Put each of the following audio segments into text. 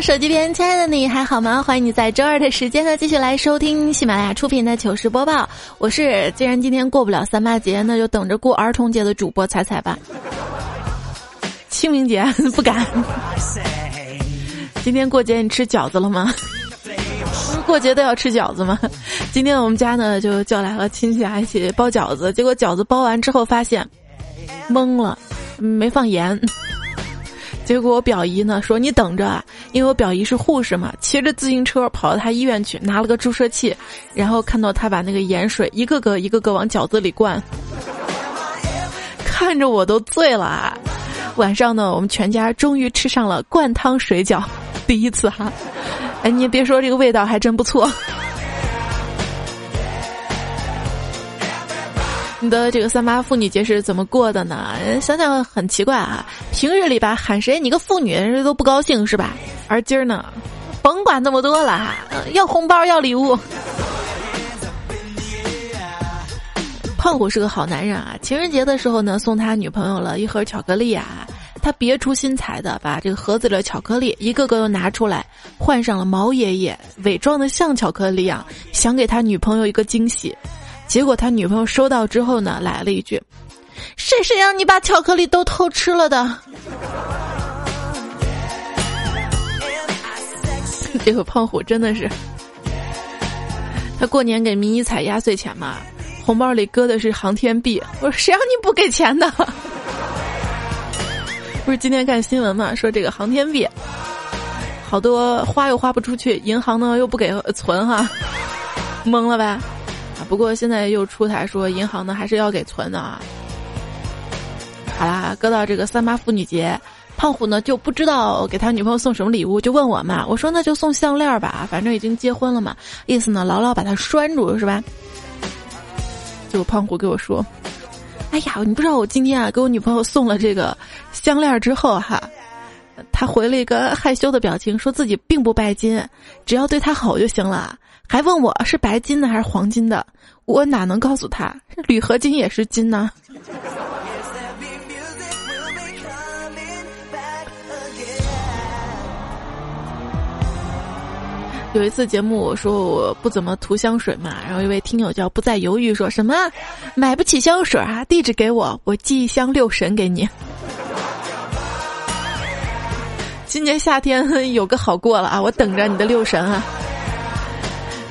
手机边亲爱的你还好吗？欢迎你在周二的时间呢继续来收听喜马拉雅出品的糗事播报。我是既然今天过不了三八节，那就等着过儿童节的主播彩彩吧。清明节不敢。今天过节你吃饺子了吗？不是过节都要吃饺子吗？今天我们家呢就叫来了亲戚啊一起包饺子，结果饺子包完之后发现懵了，没放盐。结果我表姨呢说你等着啊，因为我表姨是护士嘛，骑着自行车跑到他医院去拿了个注射器，然后看到他把那个盐水一个个一个个往饺子里灌，看着我都醉了啊！晚上呢，我们全家终于吃上了灌汤水饺，第一次哈。哎，你别说这个味道还真不错。你的这个三八妇女节是怎么过的呢？想想很奇怪啊，平日里吧喊谁你个妇女人家都不高兴是吧？而今儿呢，甭管那么多了哈，要红包要礼物。胖虎是个好男人啊，情人节的时候呢送他女朋友了一盒巧克力啊，他别出心裁的把这个盒子里的巧克力一个个都拿出来，换上了毛爷爷，伪装的像巧克力一样，想给他女朋友一个惊喜。结果他女朋友收到之后呢，来了一句：“谁谁让你把巧克力都偷吃了的？” 这个胖虎真的是，他过年给迷你彩压岁钱嘛，红包里搁的是航天币。我说谁让你不给钱的？不是今天看新闻嘛，说这个航天币好多花又花不出去，银行呢又不给存哈，懵了呗。不过现在又出台说银行呢还是要给存的啊。好啦，搁到这个三八妇女节，胖虎呢就不知道给他女朋友送什么礼物，就问我嘛。我说那就送项链吧，反正已经结婚了嘛，意思呢牢牢把他拴住是吧？就胖虎给我说：“哎呀，你不知道我今天啊给我女朋友送了这个项链之后哈，他回了一个害羞的表情，说自己并不拜金，只要对他好就行了。”还问我是白金的还是黄金的，我哪能告诉他？铝合金也是金呢。有一次节目我说我不怎么涂香水嘛，然后一位听友叫不再犹豫说什么买不起香水啊？地址给我，我寄一箱六神给你。今年夏天有个好过了啊，我等着你的六神啊。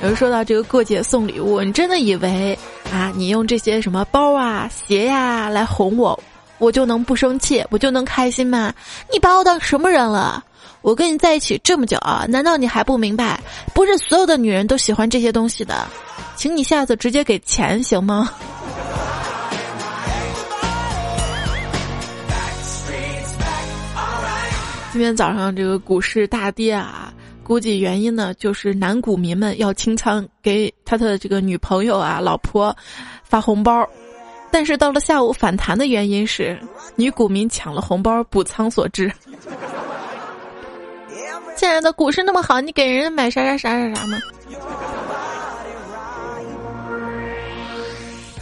有人说到这个过节送礼物，你真的以为啊，你用这些什么包啊、鞋呀来哄我，我就能不生气，我就能开心吗？你把我当什么人了？我跟你在一起这么久啊，难道你还不明白？不是所有的女人都喜欢这些东西的，请你下次直接给钱行吗？今天早上这个股市大跌啊。估计原因呢，就是男股民们要清仓给他的这个女朋友啊、老婆发红包，但是到了下午反弹的原因是女股民抢了红包补仓所致。亲爱的，股市那么好，你给人家买啥啥啥啥啥吗？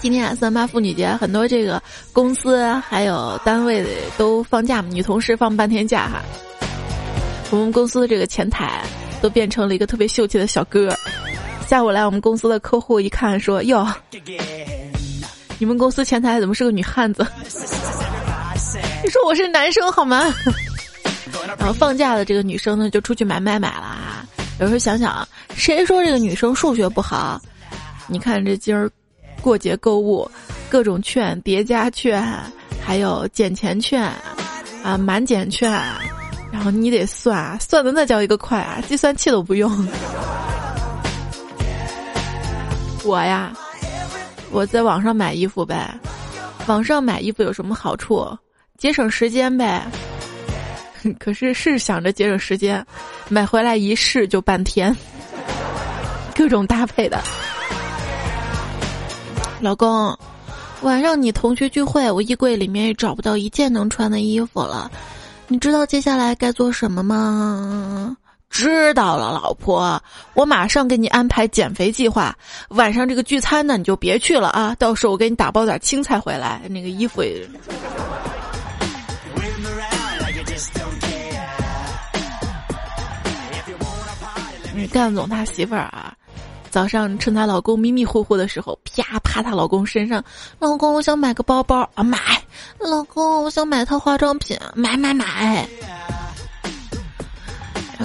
今天啊，三八妇女节，很多这个公司还有单位的都放假，女同事放半天假哈。我们公司的这个前台都变成了一个特别秀气的小哥。下午来我们公司的客户一看，说：“哟，你们公司前台怎么是个女汉子？” 你说我是男生好吗？然后放假的这个女生呢，就出去买买买了。有时候想想，谁说这个女生数学不好？你看这今儿过节购物，各种券、叠加券，还有减钱券啊，满减券。然后你得算，算的那叫一个快啊，计算器都不用。我呀，我在网上买衣服呗，网上买衣服有什么好处？节省时间呗。可是是想着节省时间，买回来一试就半天，各种搭配的。老公，晚上你同学聚会，我衣柜里面也找不到一件能穿的衣服了，你知道接下来该做什么吗？知道了，老婆，我马上给你安排减肥计划。晚上这个聚餐呢，你就别去了啊，到时候我给你打包点青菜回来，那个衣服也。干总他媳妇儿啊。早上趁她老公迷迷糊糊的时候，啪啪她老公身上。老公，我想买个包包啊，买。老公，我想买套化妆品，买买买。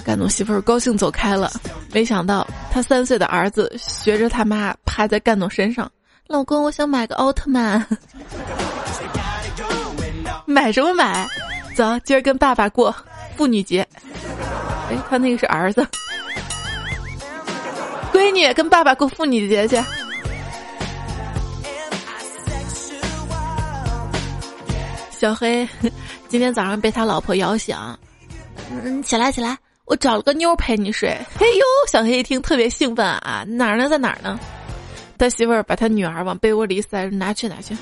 干总媳妇儿高兴走开了，没想到他三岁的儿子学着他妈趴在干总身上。老公，我想买个奥特曼。买什么买？走，今儿跟爸爸过妇女节。哎，他那个是儿子。闺女跟爸爸过妇女节去。小黑 今天早上被他老婆摇醒，嗯，起来起来，我找了个妞陪你睡。嘿呦，小黑一听特别兴奋啊，哪儿呢，在哪儿呢？他媳妇儿把他女儿往被窝里一塞，拿去拿去。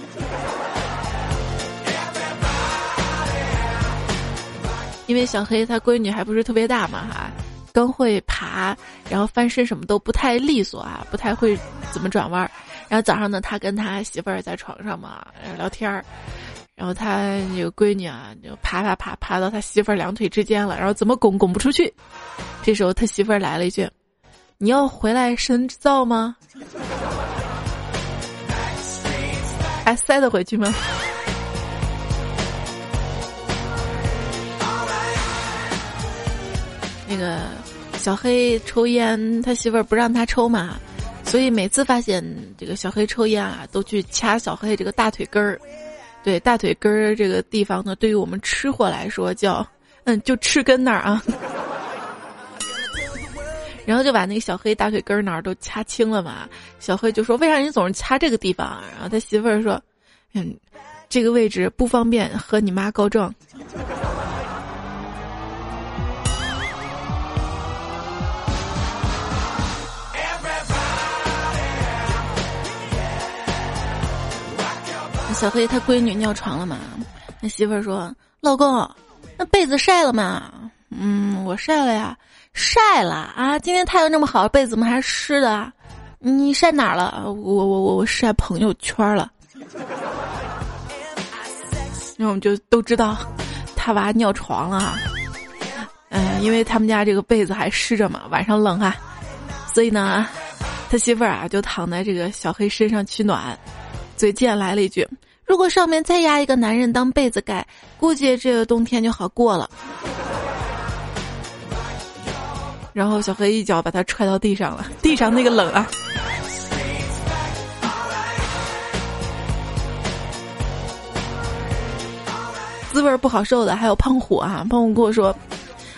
因为小黑他闺女还不是特别大嘛哈。刚会爬，然后翻身什么都不太利索啊，不太会怎么转弯儿。然后早上呢，他跟他媳妇儿在床上嘛聊天儿，然后他那个闺女啊就爬爬爬爬到他媳妇儿两腿之间了，然后怎么拱拱不出去。这时候他媳妇儿来了一句：“你要回来深造吗？还塞得回去吗？”那个小黑抽烟，他媳妇儿不让他抽嘛，所以每次发现这个小黑抽烟啊，都去掐小黑这个大腿根儿。对，大腿根儿这个地方呢，对于我们吃货来说叫嗯，就吃根那儿啊。然后就把那个小黑大腿根儿哪儿都掐青了嘛。小黑就说：“为啥你总是掐这个地方？”然后他媳妇儿说：“嗯，这个位置不方便和你妈告状。”小黑他闺女尿床了嘛？那媳妇儿说：“老公，那被子晒了吗？”“嗯，我晒了呀，晒了啊！今天太阳这么好，被子怎么还湿的？你晒哪儿了？我我我我晒朋友圈了。”那我们就都知道他娃尿床了。嗯，因为他们家这个被子还湿着嘛，晚上冷啊，所以呢，他媳妇儿啊就躺在这个小黑身上取暖，嘴贱来了一句。如果上面再压一个男人当被子盖，估计这个冬天就好过了。然后小黑一脚把他踹到地上了，地上那个冷啊，滋味不好受的。还有胖虎啊，胖虎跟我说：“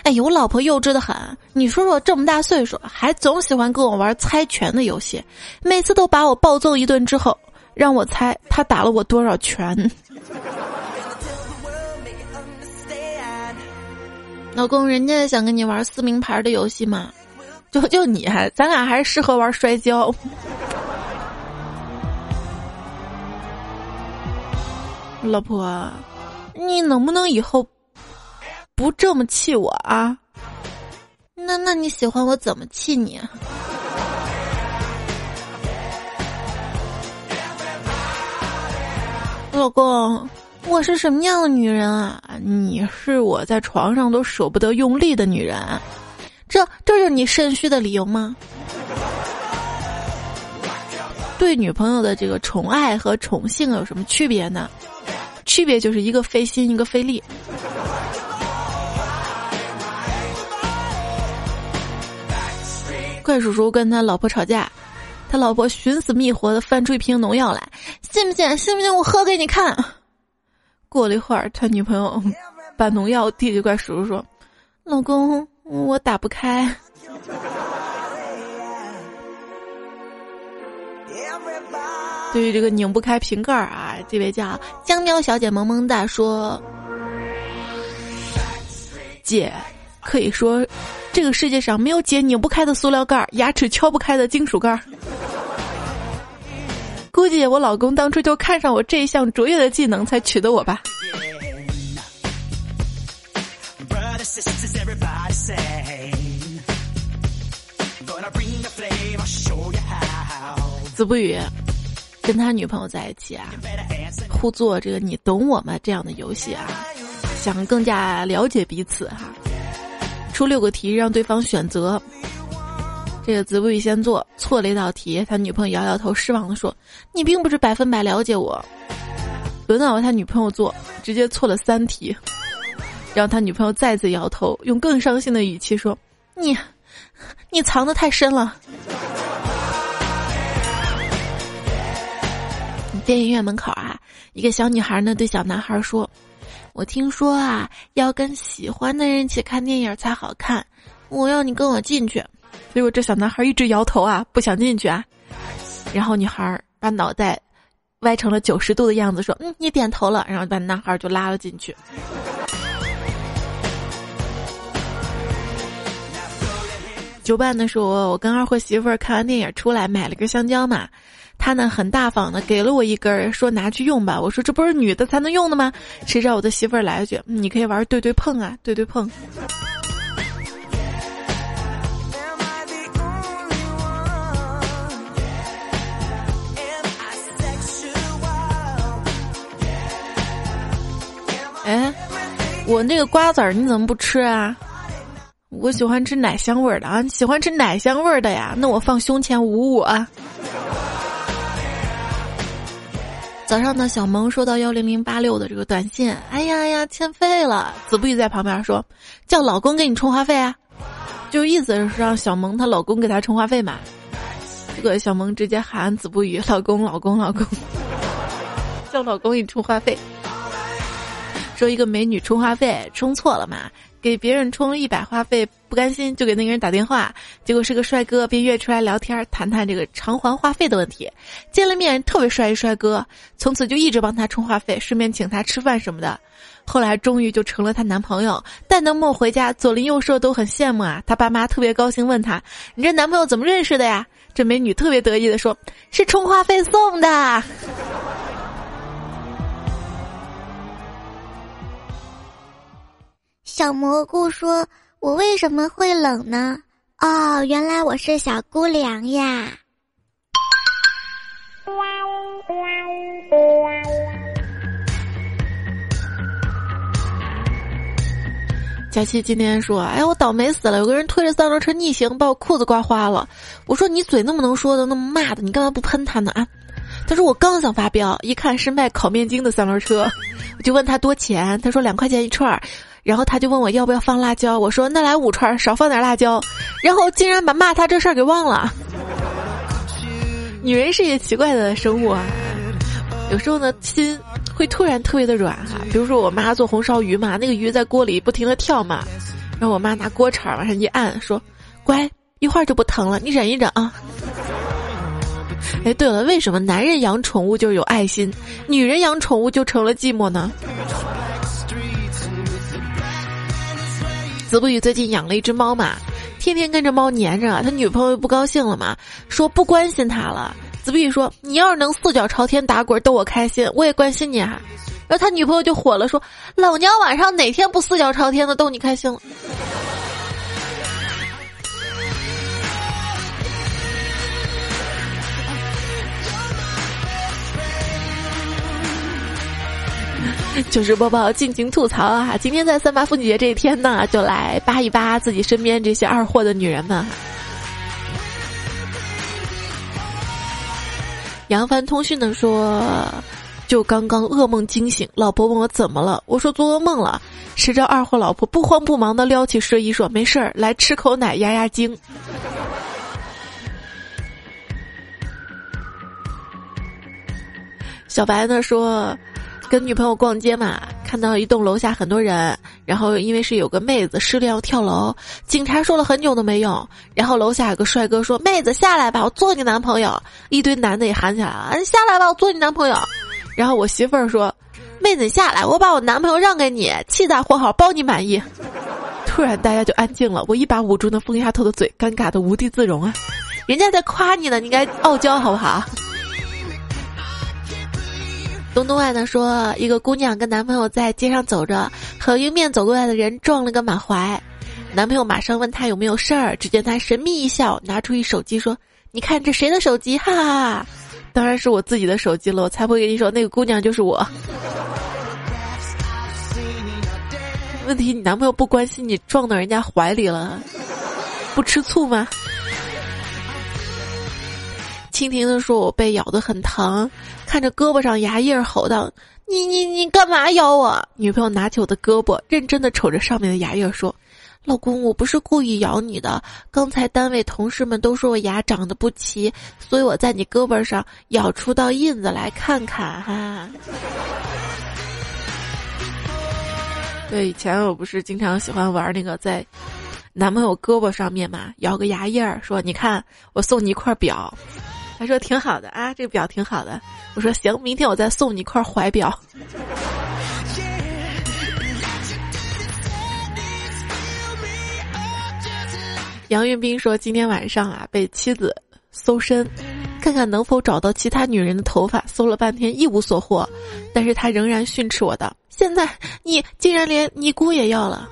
哎呦，我老婆幼稚的很，你说说这么大岁数，还总喜欢跟我玩猜拳的游戏，每次都把我暴揍一顿之后。”让我猜他打了我多少拳？老公，人家想跟你玩撕名牌的游戏嘛？就就你还，咱俩还是适合玩摔跤。老婆，你能不能以后不这么气我啊？那那你喜欢我怎么气你？老公，我是什么样的女人啊？你是我在床上都舍不得用力的女人，这这就是你肾虚的理由吗？对女朋友的这个宠爱和宠幸有什么区别呢？区别就是一个费心，一个费力。怪叔叔跟他老婆吵架。他老婆寻死觅活的翻出一瓶农药来，信不信？信不信？我喝给你看。过了一会儿，他女朋友把农药递给怪叔叔说：“老公，我打不开。”对于这个拧不开瓶盖啊，这位叫江喵小姐萌萌哒说：“姐，可以说，这个世界上没有姐拧不开的塑料盖儿，牙齿敲不开的金属盖儿。估计我老公当初就看上我这一项卓越的技能，才娶的我吧。子不语跟他女朋友在一起啊，互做这个“你懂我吗”这样的游戏啊，想更加了解彼此哈。出六个题让对方选择，这个子不语先做错了一道题，他女朋友摇摇头，失望的说：“你并不是百分百了解我。”轮到他女朋友做，直接错了三题，然后他女朋友再次摇头，用更伤心的语气说：“你，你藏的太深了。”电影院门口啊，一个小女孩呢对小男孩说：“我听说啊，要跟喜欢的人一起看电影才好看，我要你跟我进去。”结果这小男孩一直摇头啊，不想进去啊。然后女孩把脑袋歪成了九十度的样子，说：“嗯，你点头了。”然后把男孩就拉了进去。九半的时候，我跟二货媳妇儿看完电影出来，买了根香蕉嘛。他呢很大方的给了我一根，说拿去用吧。我说这不是女的才能用的吗？谁知道我的媳妇儿来了句：“你可以玩对对碰啊，对对碰。”我那个瓜子儿你怎么不吃啊？我喜欢吃奶香味儿的啊！你喜欢吃奶香味儿的呀？那我放胸前捂捂啊。早上呢，小萌收到幺零零八六的这个短信，哎呀呀，欠费了。子不语在旁边说：“叫老公给你充话费啊。”就意思是让小萌她老公给她充话费嘛。这个小萌直接喊子不语：“老公，老公，老公，叫老公给你充话费。”说一个美女充话费充错了嘛。给别人充了一百话费，不甘心就给那个人打电话，结果是个帅哥，便约出来聊天，谈谈这个偿还话费的问题。见了面，特别帅一帅哥，从此就一直帮他充话费，顺便请他吃饭什么的。后来终于就成了她男朋友，带那梦回家，左邻右舍都很羡慕啊。他爸妈特别高兴，问他：“你这男朋友怎么认识的呀？”这美女特别得意的说：“是充话费送的。”小蘑菇说：“我为什么会冷呢？哦，原来我是小姑娘呀。”佳琪今天说：“哎，我倒霉死了，有个人推着三轮车逆行，把我裤子刮花了。”我说：“你嘴那么能说的，那么骂的，你干嘛不喷他呢？”啊，他说：“我刚想发飙，一看是卖烤面筋的三轮车，我就问他多钱，他说两块钱一串儿。”然后他就问我要不要放辣椒，我说那来五串，少放点辣椒。然后竟然把骂他这事儿给忘了。女人是一个奇怪的生物啊，有时候呢心会突然特别的软哈。比如说我妈做红烧鱼嘛，那个鱼在锅里不停的跳嘛，然后我妈拿锅铲往上一按，说：“乖，一会儿就不疼了，你忍一忍啊。”哎，对了，为什么男人养宠物就有爱心，女人养宠物就成了寂寞呢？子不语最近养了一只猫嘛，天天跟着猫粘着，他女朋友不高兴了嘛，说不关心他了。子不语说：“你要是能四脚朝天打滚逗我开心，我也关心你啊。”然后他女朋友就火了，说：“老娘晚上哪天不四脚朝天的逗你开心了？”糗事播报，尽情吐槽啊！今天在三八妇女节这一天呢，就来扒一扒自己身边这些二货的女人们。扬帆通讯的说，就刚刚噩梦惊醒，老婆问我怎么了，我说做噩梦了。谁知二货老婆不慌不忙的撩起睡衣说没事儿，来吃口奶压压惊。小白呢说。跟女朋友逛街嘛，看到一栋楼下很多人，然后因为是有个妹子失恋要跳楼，警察说了很久都没用，然后楼下有个帅哥说：“妹子下来吧，我做你男朋友。”一堆男的也喊起来了：“下来吧，我做你男朋友。”然后我媳妇儿说：“妹子下来，我把我男朋友让给你，气大活好，包你满意。”突然大家就安静了，我一把捂住那疯丫头的嘴，尴尬的无地自容啊！人家在夸你呢，你应该傲娇好不好？东东外呢说，一个姑娘跟男朋友在街上走着，和迎面走过来的人撞了个满怀，男朋友马上问他有没有事儿，只见他神秘一笑，拿出一手机说：“你看这谁的手机？哈哈哈，当然是我自己的手机了，我才不会跟你说那个姑娘就是我。”问题你男朋友不关心你撞到人家怀里了，不吃醋吗？蜻蜓的说：“我被咬得很疼，看着胳膊上牙印儿，吼道：‘你你你干嘛咬我？’女朋友拿起我的胳膊，认真的瞅着上面的牙印说：‘老公，我不是故意咬你的，刚才单位同事们都说我牙长得不齐，所以我在你胳膊上咬出道印子来看看哈。’对，以前我不是经常喜欢玩那个在男朋友胳膊上面嘛，咬个牙印儿，说你看我送你一块表。”他说挺好的啊，这个表挺好的。我说行，明天我再送你一块怀表。杨运斌说今天晚上啊被妻子搜身，看看能否找到其他女人的头发，搜了半天一无所获，但是他仍然训斥我的。现在你竟然连尼姑也要了，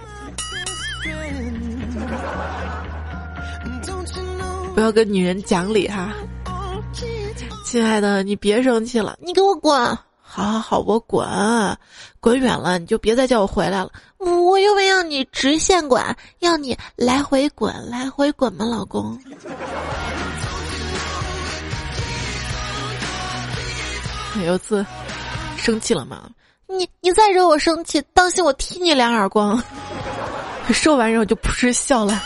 不要跟女人讲理哈。亲爱的，你别生气了，你给我滚！好好好，我滚，滚远了，你就别再叫我回来了。我又没让你直线滚，要你来回滚，来回滚吗，老公？有次生气了吗？你你再惹我生气，当心我踢你两耳光！说完，然后就扑哧笑了。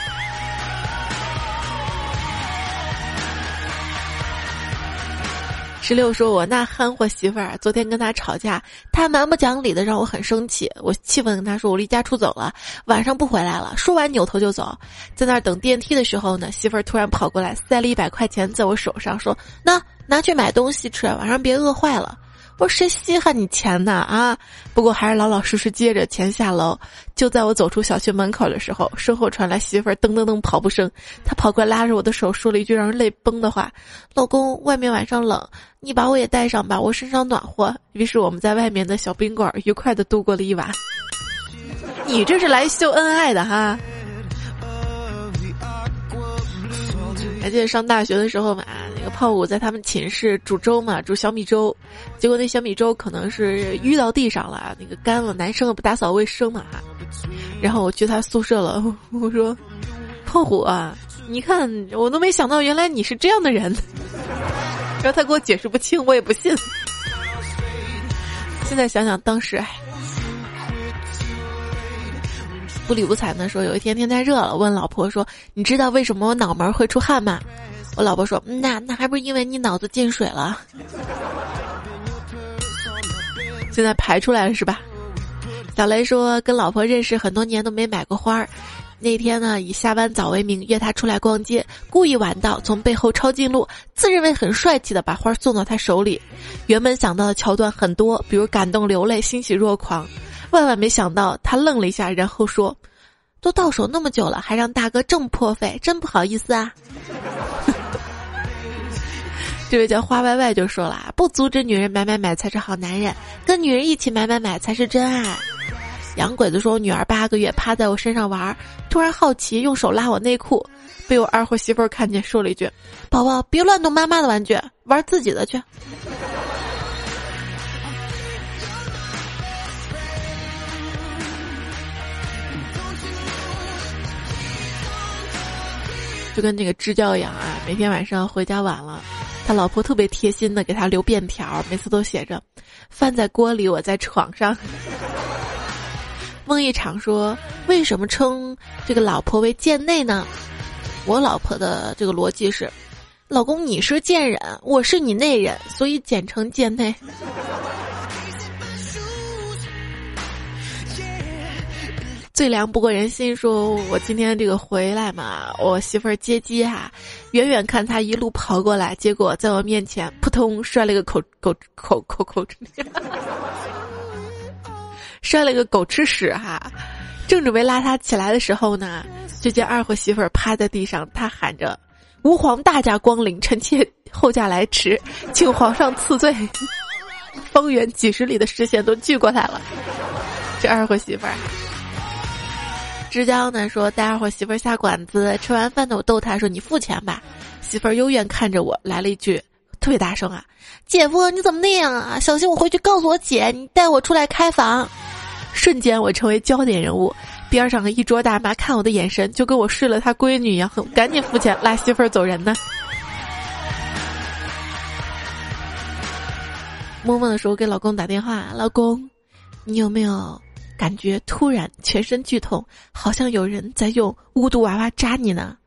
十六说：“我那憨货媳妇儿昨天跟他吵架，他蛮不讲理的，让我很生气。我气愤跟他说：‘我离家出走了，晚上不回来了。’说完扭头就走。在那儿等电梯的时候呢，媳妇儿突然跑过来，塞了一百块钱在我手上，说：‘那拿去买东西吃，晚上别饿坏了。’我说：‘谁稀罕你钱呢？啊！’不过还是老老实实接着钱下楼。就在我走出小区门口的时候，身后传来媳妇儿噔噔噔跑步声。他跑过来拉着我的手，说了一句让人泪崩的话：‘老公，外面晚上冷。’你把我也带上吧，我身上暖和。于是我们在外面的小宾馆愉快的度过了一晚。你这是来秀恩爱的哈？还记得上大学的时候嘛，那个胖虎在他们寝室煮粥嘛，煮小米粥，结果那小米粥可能是淤到地上了，那个干了，男生不打扫卫生嘛。然后我去他宿舍了，我说：“胖虎啊，你看我都没想到，原来你是这样的人。”然后他给我解释不清，我也不信。现在想想当时，哎，不理不睬的说，有一天天太热了，问老婆说：“你知道为什么我脑门会出汗吗？”我老婆说：“那那还不是因为你脑子进水了。”现在排出来了是吧？小雷说，跟老婆认识很多年都没买过花儿。那天呢，以下班早为名约她出来逛街，故意晚到，从背后抄近路，自认为很帅气的把花送到她手里。原本想到的桥段很多，比如感动流泪、欣喜若狂，万万没想到他愣了一下，然后说：“都到手那么久了，还让大哥这么破费，真不好意思啊。”这位叫花歪歪就说了：“不阻止女人买买买才是好男人，跟女人一起买买买才是真爱。”洋鬼子说：“我女儿八个月趴在我身上玩，突然好奇用手拉我内裤，被我二货媳妇儿看见，说了一句：‘宝宝别乱动妈妈的玩具，玩自己的去。’就跟那个支教一样啊，每天晚上回家晚了，他老婆特别贴心的给他留便条，每次都写着：‘饭在锅里，我在床上。’” 梦一场说：“为什么称这个老婆为贱内呢？我老婆的这个逻辑是：老公你是贱人，我是你内人，所以简称贱内。最凉不过人心。说我今天这个回来嘛，我媳妇儿接机哈，远远看他一路跑过来，结果在我面前扑通摔了个口口口口口。摔了个狗吃屎哈！正准备拉他起来的时候呢，就见二货媳妇儿趴在地上，他喊着：“吾皇大驾光临，臣妾后驾来迟，请皇上赐罪。”方圆几十里的视线都聚过来了，这二货媳妇儿。之江呢说带二货媳妇儿下馆子，吃完饭呢我逗他说：“你付钱吧。”媳妇儿幽怨看着我，来了一句特别大声啊：“姐夫你怎么那样啊？小心我回去告诉我姐，你带我出来开房。”瞬间我成为焦点人物，边上的一桌大妈看我的眼神就跟我睡了她闺女一样，很赶紧付钱拉媳妇儿走人呢。摸摸的时候给老公打电话，老公，你有没有感觉突然全身剧痛，好像有人在用巫毒娃娃扎你呢？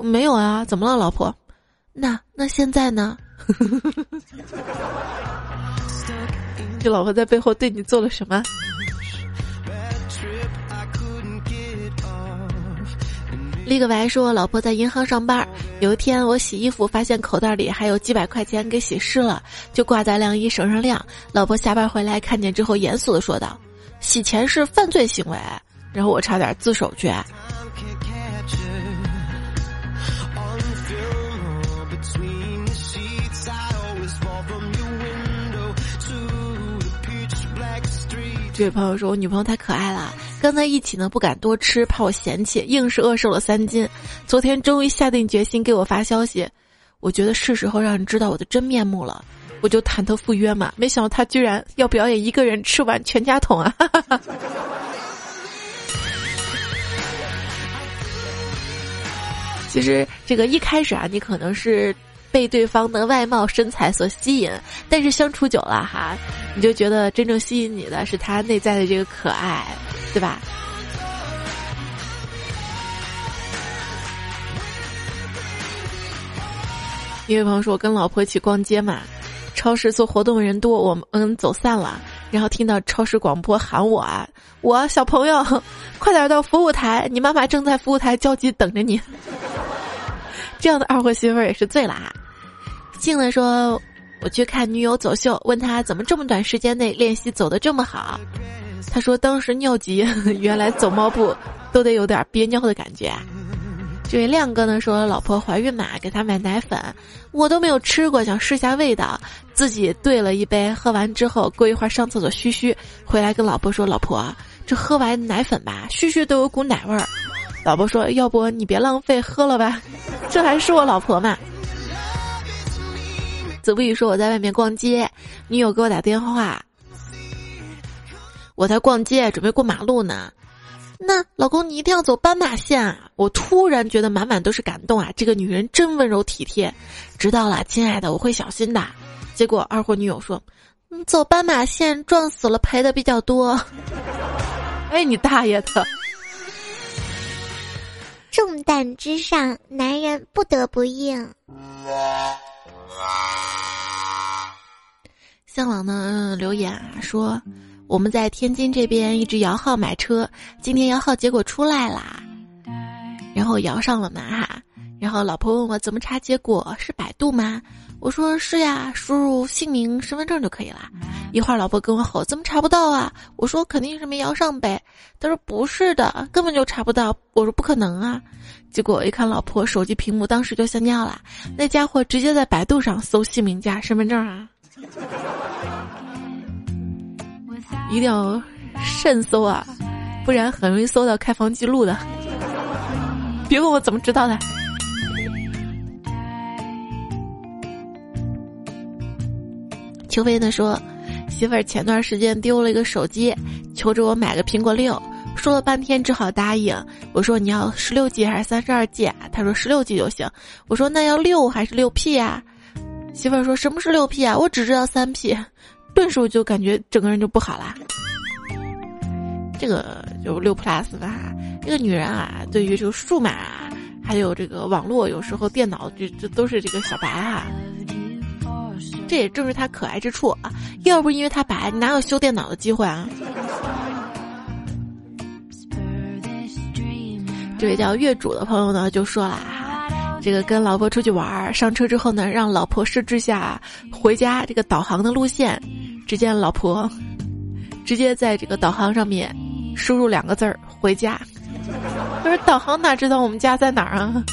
没有啊，怎么了，老婆？那那现在呢？这老婆在背后对你做了什么？立个白说，老婆在银行上班。有一天我洗衣服，发现口袋里还有几百块钱给洗湿了，就挂在晾衣绳上晾。老婆下班回来看见之后，严肃的说道：“洗钱是犯罪行为。”然后我差点自首去。这位朋友说：“我女朋友太可爱了，跟在一起呢不敢多吃，怕我嫌弃，硬是饿瘦了三斤。昨天终于下定决心给我发消息，我觉得是时候让你知道我的真面目了，我就忐忑赴约嘛。没想到他居然要表演一个人吃完全家桶啊！其实这个一开始啊，你可能是。”被对方的外貌身材所吸引，但是相处久了哈，你就觉得真正吸引你的是他内在的这个可爱，对吧？一位朋友说：“我跟老婆一起逛街嘛，超市做活动人多，我们嗯走散了，然后听到超市广播喊我啊，我小朋友，快点到服务台，你妈妈正在服务台焦急等着你。”这样的二货媳妇儿也是醉了啊！静的说：“我去看女友走秀，问他怎么这么短时间内练习走的这么好。”他说：“当时尿急，原来走猫步都得有点憋尿的感觉。”这位亮哥呢说：“老婆怀孕嘛，给他买奶粉，我都没有吃过，想试下味道，自己兑了一杯，喝完之后过一会儿上厕所嘘嘘，回来跟老婆说：老婆，这喝完奶粉吧，嘘嘘都有股奶味儿。”老婆说：“要不你别浪费，喝了吧，这还是我老婆嘛。”子不语说：“我在外面逛街，女友给我打电话，我在逛街，准备过马路呢。那老公，你一定要走斑马线啊！我突然觉得满满都是感动啊！这个女人真温柔体贴。知道了，亲爱的，我会小心的。结果二货女友说：‘你走斑马线撞死了，赔的比较多。’哎，你大爷的！” 重担之上，男人不得不硬。向往呢留言啊说，我们在天津这边一直摇号买车，今天摇号结果出来啦，然后摇上了嘛哈，然后老婆问我怎么查结果，是百度吗？我说是呀，输入姓名、身份证就可以了。一会儿老婆跟我吼：“怎么查不到啊？”我说：“肯定是没摇上呗。”他说：“不是的，根本就查不到。”我说：“不可能啊！”结果一看老婆手机屏幕，当时就吓尿了。那家伙直接在百度上搜姓名加身份证啊！一定要慎搜啊，不然很容易搜到开房记录的。别问我怎么知道的。邱飞呢说，媳妇儿前段时间丢了一个手机，求着我买个苹果六，说了半天只好答应。我说你要十六 G 还是三十二 G？啊他说十六 G 就行。我说那要六还是六 P 呀？媳妇儿说什么是六 P 啊？我只知道三 P，顿时我就感觉整个人就不好啦。这个就六 Plus 吧。这个女人啊，对于这个数码还有这个网络，有时候电脑就这都是这个小白啊。这也正是他可爱之处啊！要不因为他白，哪有修电脑的机会啊？这位叫月主的朋友呢，就说了，这个跟老婆出去玩儿，上车之后呢，让老婆设置下回家这个导航的路线。只见老婆直接在这个导航上面输入两个字儿“回家。可是导航哪知道我们家在哪儿啊？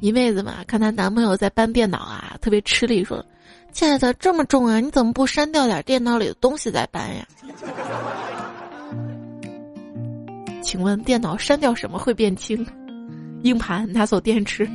一妹子嘛，看她男朋友在搬电脑啊，特别吃力，说：“亲爱的，这么重啊，你怎么不删掉点电脑里的东西再搬呀？”请问电脑删掉什么会变轻？硬盘拿走电池。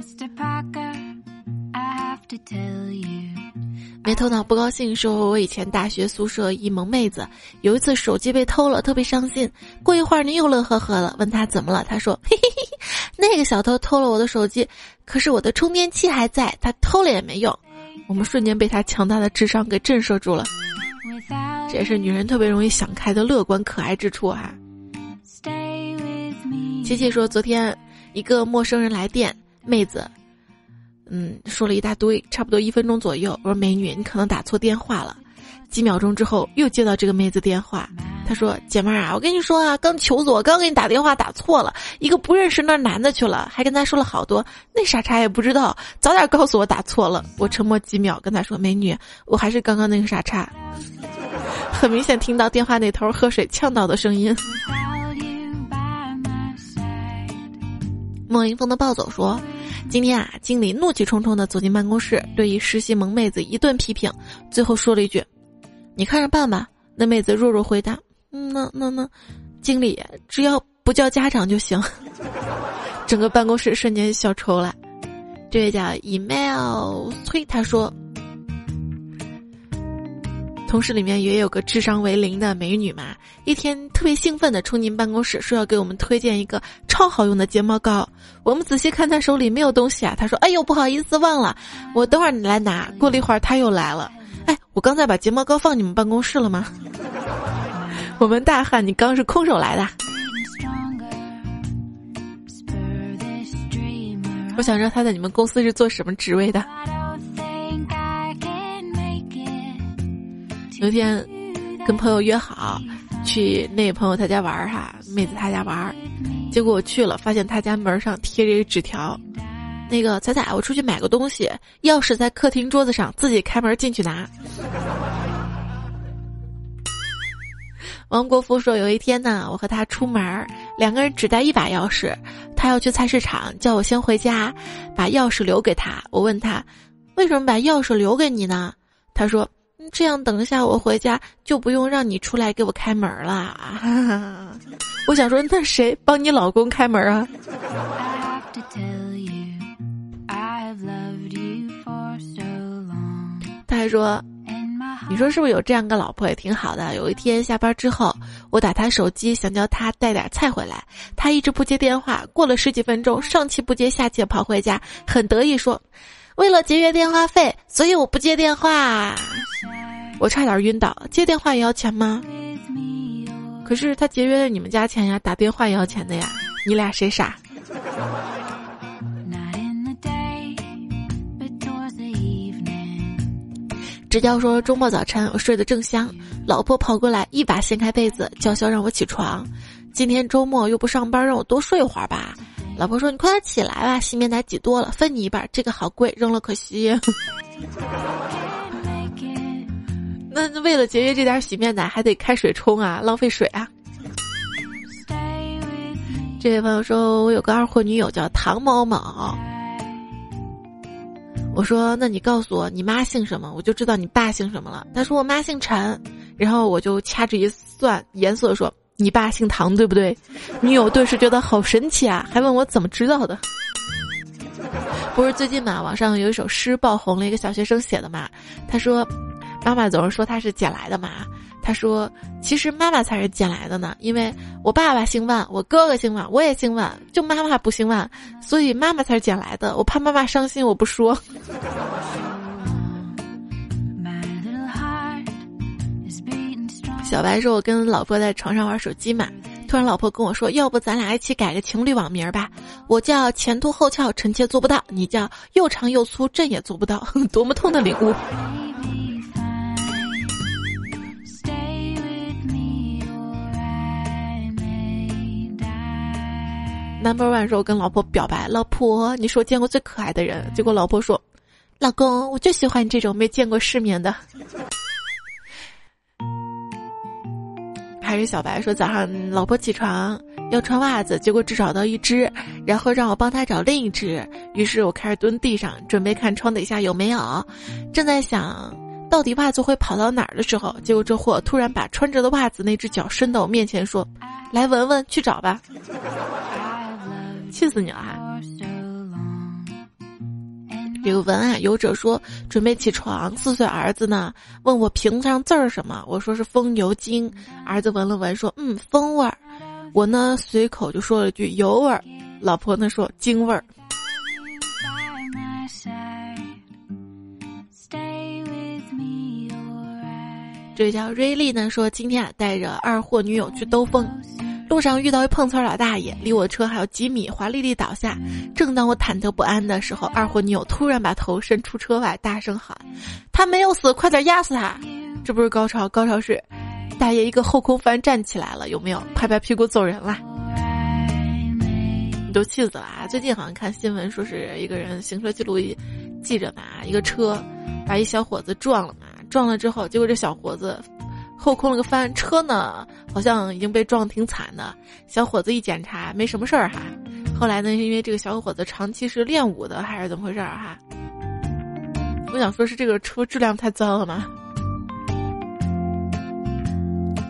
没头脑不高兴，说我以前大学宿舍一萌妹子，有一次手机被偷了，特别伤心。过一会儿呢，又乐呵呵了，问他怎么了，他说：“嘿嘿嘿，那个小偷偷了我的手机，可是我的充电器还在，他偷了也没用。”我们瞬间被他强大的智商给震慑住了。这也是女人特别容易想开的乐观可爱之处啊。琪琪说，昨天一个陌生人来电，妹子。嗯，说了一大堆，差不多一分钟左右。我说：“美女，你可能打错电话了。”几秒钟之后，又接到这个妹子电话，她说：“姐妹儿啊，我跟你说啊，刚求子，我刚给你打电话打错了，一个不认识那男的去了，还跟他说了好多，那傻叉也不知道，早点告诉我打错了。”我沉默几秒，跟他说：“美女，我还是刚刚那个傻叉。”很明显听到电话那头喝水呛到的声音。莫迎风的暴走说。今天啊，经理怒气冲冲的走进办公室，对一实习萌妹子一顿批评，最后说了一句：“你看着办吧。”那妹子弱弱回答：“，那那那，经理只要不叫家长就行。”整个办公室瞬间笑抽了。这位叫 email 催他说。同事里面也有个智商为零的美女嘛，一天特别兴奋的冲进办公室，说要给我们推荐一个超好用的睫毛膏。我们仔细看她手里没有东西啊，她说：“哎呦，不好意思，忘了，我等会儿你来拿。”过了一会儿，她又来了，哎，我刚才把睫毛膏放你们办公室了吗？我们大汉：“你刚是空手来的？”我想知道他在你们公司是做什么职位的。有一天，跟朋友约好去那个朋友他家玩儿哈，妹子他家玩儿，结果我去了，发现他家门上贴着一个纸条，那个彩彩，我出去买个东西，钥匙在客厅桌子上，自己开门进去拿。王国福说，有一天呢，我和他出门，两个人只带一把钥匙，他要去菜市场，叫我先回家，把钥匙留给他。我问他，为什么把钥匙留给你呢？他说。这样，等一下我回家就不用让你出来给我开门了。我想说，那谁帮你老公开门啊？他还说：“你说是不是有这样个老婆也挺好的？”有一天下班之后，我打他手机，想叫他带点菜回来，他一直不接电话。过了十几分钟，上气不接下气跑回家，很得意说。为了节约电话费，所以我不接电话。我差点晕倒。接电话也要钱吗？可是他节约了你们家钱呀，打电话也要钱的呀。你俩谁傻？直教说周末早晨我睡得正香，老婆跑过来一把掀开被子，叫嚣让我起床。今天周末又不上班，让我多睡会儿吧。老婆说：“你快点起来吧，洗面奶挤多了，分你一半。这个好贵，扔了可惜。那为了节约这点洗面奶，还得开水冲啊，浪费水啊。”这位朋友说：“我有个二货女友叫唐某某。”我说：“那你告诉我你妈姓什么，我就知道你爸姓什么了。”他说：“我妈姓陈。”然后我就掐指一算，严肃的说。你爸姓唐对不对？女友顿时觉得好神奇啊，还问我怎么知道的。不是最近嘛，网上有一首诗爆红了，一个小学生写的嘛。他说：“妈妈总是说他是捡来的嘛。”他说：“其实妈妈才是捡来的呢，因为我爸爸姓万，我哥哥姓万，我也姓万，就妈妈不姓万，所以妈妈才是捡来的。我怕妈妈伤心，我不说。”小白说：“我跟老婆在床上玩手机嘛，突然老婆跟我说，要不咱俩一起改个情侣网名吧？我叫前凸后翘，臣妾做不到；你叫又长又粗，朕也做不到。多么痛的领悟！Number one 说：“我跟老婆表白，老婆，你是我见过最可爱的人。”结果老婆说：“老公，我就喜欢你这种没见过世面的。”还是小白说早上老婆起床要穿袜子，结果只找到一只，然后让我帮他找另一只。于是我开始蹲地上准备看床底下有没有，正在想到底袜子会跑到哪儿的时候，结果这货突然把穿着的袜子那只脚伸到我面前说：“来闻闻，去找吧。”气死你了哈！这个文案有者说准备起床，四岁儿子呢问我屏幕上字儿什么，我说是风油精，儿子闻了闻说嗯风味儿，我呢随口就说了句油味儿，老婆呢说精味儿。这位叫瑞丽呢说今天啊带着二货女友去兜风。路上遇到一碰瓷儿老大爷，离我车还有几米，华丽丽倒下。正当我忐忑不安的时候，二货女友突然把头伸出车外，大声喊：“他没有死，快点压死他！”这不是高潮，高潮是大爷一个后空翻站起来了，有没有？拍拍屁股走人啦，你都气死了啊！最近好像看新闻说是一个人行车记录仪记着嘛，一个车把一小伙子撞了嘛，撞了之后，结果这小伙子。后空了个翻，车呢好像已经被撞挺惨的。小伙子一检查，没什么事儿哈。后来呢，因为这个小伙子长期是练武的，还是怎么回事儿哈？我想说是这个车质量太糟了吗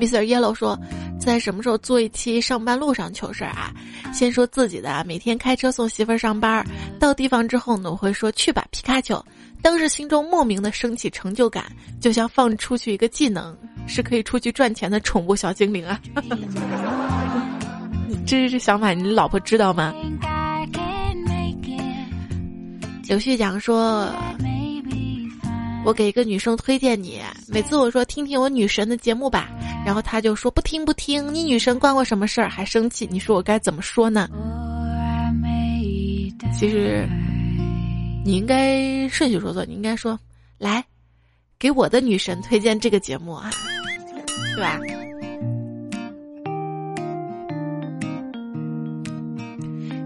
？Mr. Yellow 说，在什么时候做一期上班路上糗事儿啊？先说自己的，每天开车送媳妇儿上班，到地方之后呢，我会说去吧，皮卡丘。当时心中莫名的升起成就感，就像放出去一个技能，是可以出去赚钱的宠物小精灵啊！这是想法，你老婆知道吗？有序讲说，我给一个女生推荐你，每次我说听听我女神的节目吧，然后她就说不听不听，你女神关我什么事儿？还生气，你说我该怎么说呢？其实。你应该顺序说错，你应该说：“来，给我的女神推荐这个节目啊，对吧？”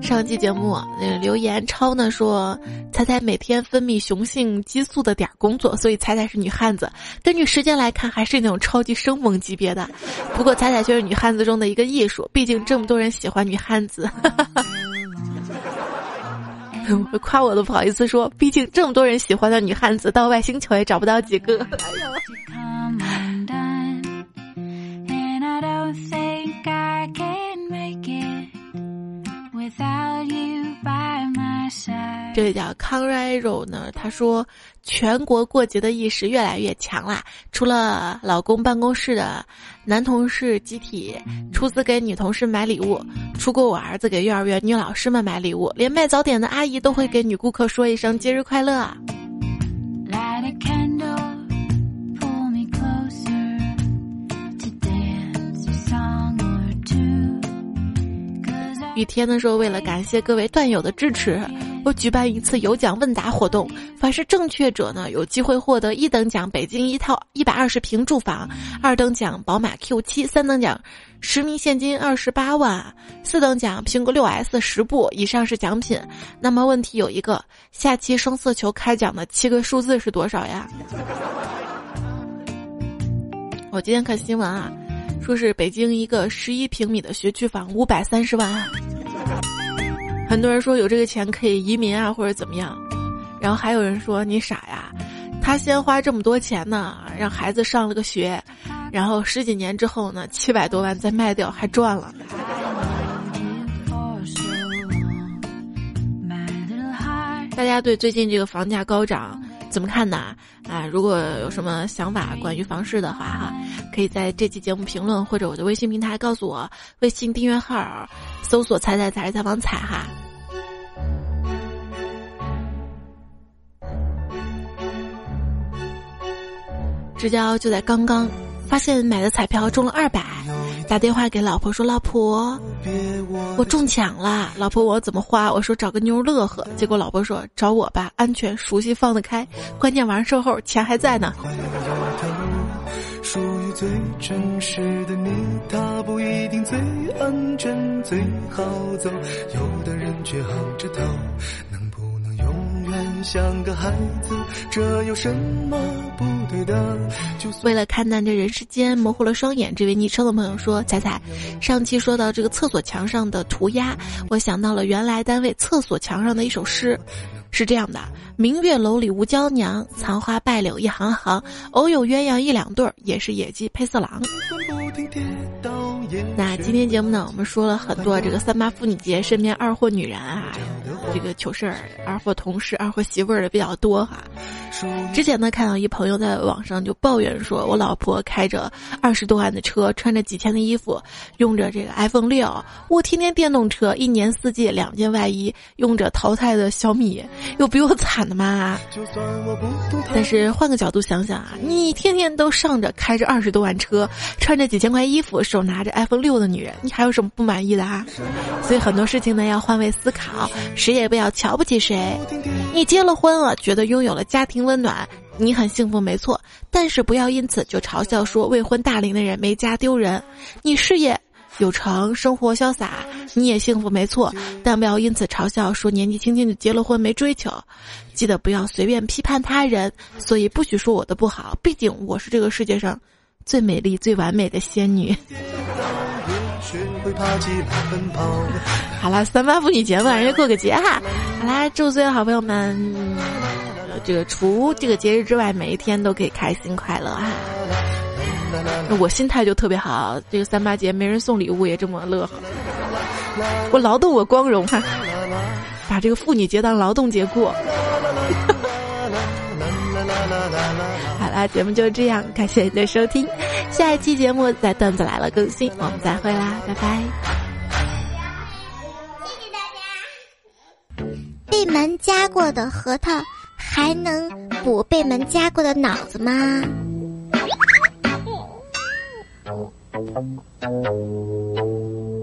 上期节目那个留言超呢说：“彩彩每天分泌雄性激素的点儿工作，所以彩彩是女汉子。根据时间来看，还是那种超级生猛级别的。不过彩彩却是女汉子中的一个艺术，毕竟这么多人喜欢女汉子。”夸我都不好意思说，毕竟这么多人喜欢的女汉子，到外星球也找不到几个。这位叫康瑞柔呢，他说全国过节的意识越来越强啦。除了老公办公室的男同事集体出资给女同事买礼物，出过我儿子给幼儿园女老师们买礼物，连卖早点的阿姨都会给女顾客说一声节日快乐。雨天的时候，为了感谢各位段友的支持。我举办一次有奖问答活动，凡是正确者呢，有机会获得一等奖北京一套一百二十平住房，二等奖宝马 Q 七，三等奖实名现金二十八万，四等奖苹果六 S 十部以上是奖品。那么问题有一个，下期双色球开奖的七个数字是多少呀？我今天看新闻啊，说是北京一个十一平米的学区房五百三十万。很多人说有这个钱可以移民啊，或者怎么样，然后还有人说你傻呀，他先花这么多钱呢，让孩子上了个学，然后十几年之后呢，七百多万再卖掉还赚了。大家对最近这个房价高涨怎么看呢？啊，如果有什么想法关于房市的话哈，可以在这期节目评论或者我的微信平台告诉我，微信订阅号搜索“彩彩彩采访彩”哈。直交就在刚刚，发现买的彩票中了二百，打电话给老婆说：“老婆，我中奖了。”老婆我怎么花？我说找个妞乐呵。结果老婆说：“找我吧，安全、熟悉、放得开，关键完事后钱还在呢。”属于最真实的你，他不一定最安全、最好走，有的人却昂着头，能不能永远？像个孩子，这有什么不对的？为了看淡这人世间，模糊了双眼。这位昵称的朋友说：“彩彩，上期说到这个厕所墙上的涂鸦，我想到了原来单位厕所墙上的一首诗。”是这样的：明月楼里无娇娘，残花败柳一行行。偶有鸳鸯一两对儿，也是野鸡配色狼。那今天节目呢，我们说了很多这个三八妇女节身边二货女人啊，这个糗事儿，二货同事、二货媳妇儿的比较多哈。之前呢，看到一朋友在网上就抱怨说，我老婆开着二十多万的车，穿着几千的衣服，用着这个 iPhone 六；我天天电动车，一年四季两件外衣，用着淘汰的小米，有比我惨的吗？但是换个角度想想啊，你天天都上着开着二十多万车，穿着几千块衣服，手拿着 iPhone 六的女人，你还有什么不满意的啊？所以很多事情呢，要换位思考，谁也也不要瞧不起谁。你结了婚了，觉得拥有了家庭温暖，你很幸福，没错。但是不要因此就嘲笑说未婚大龄的人没家丢人。你事业有成，生活潇洒，你也幸福，没错。但不要因此嘲笑说年纪轻轻就结了婚没追求。记得不要随便批判他人，所以不许说我的不好，毕竟我是这个世界上最美丽、最完美的仙女。学会爬起来奔跑好了，三八妇女节嘛，人家过个节哈。好啦，祝所有好朋友们，这个除这个节日之外，每一天都可以开心快乐哈。我心态就特别好，这个三八节没人送礼物也这么乐呵。我劳动我光荣哈，把这个妇女节当劳动节过。好啦，节目就这样，感谢你的收听，下一期节目在段子来了更新，我们再会啦，拜拜。谢谢大家。被门夹过的核桃还能补被门夹过的脑子吗？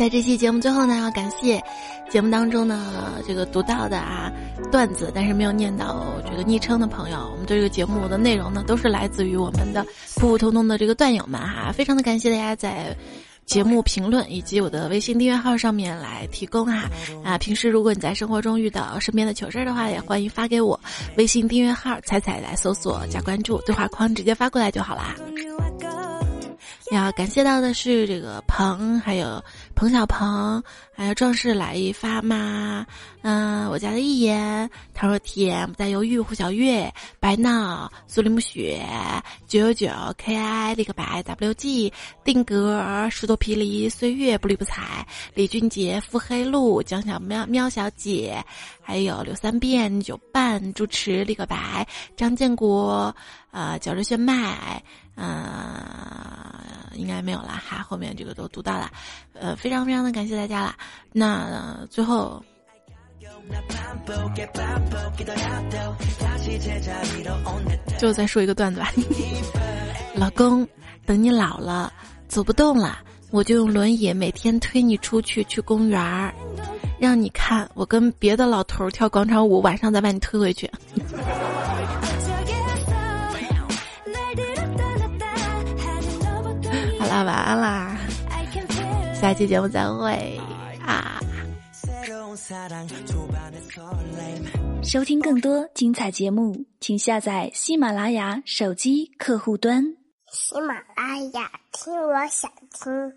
在这期节目最后呢，要感谢节目当中呢这个读到的啊段子，但是没有念到这个昵称的朋友，我们对这个节目的内容呢都是来自于我们的普普通通的这个段友们哈，非常的感谢大家在节目评论以及我的微信订阅号上面来提供哈啊，平时如果你在生活中遇到身边的糗事儿的话，也欢迎发给我微信订阅号彩彩来搜索加关注，对话框直接发过来就好啦。要感谢到的是这个鹏，还有彭小鹏，还有壮士来一发嘛，嗯，我家的一言，他说甜不再犹豫，胡小月，白闹，苏林木雪，九九九，K I 立个白，WG，定格，石头霹雳，岁月不理不睬，李俊杰，腹黑路，江小喵喵小姐，还有刘三变，九半，主持立个白，张建国，啊，绞着血脉。嗯，应该没有了哈，后面这个都读到了，呃，非常非常的感谢大家了。那最后，就再说一个段子吧。老公，等你老了走不动了，我就用轮椅每天推你出去去公园儿，让你看我跟别的老头跳广场舞，晚上再把你推回去。啦，晚安啦！下期节目再会啊！收听更多精彩节目，请下载喜马拉雅手机客户端。喜马拉雅，听我想听。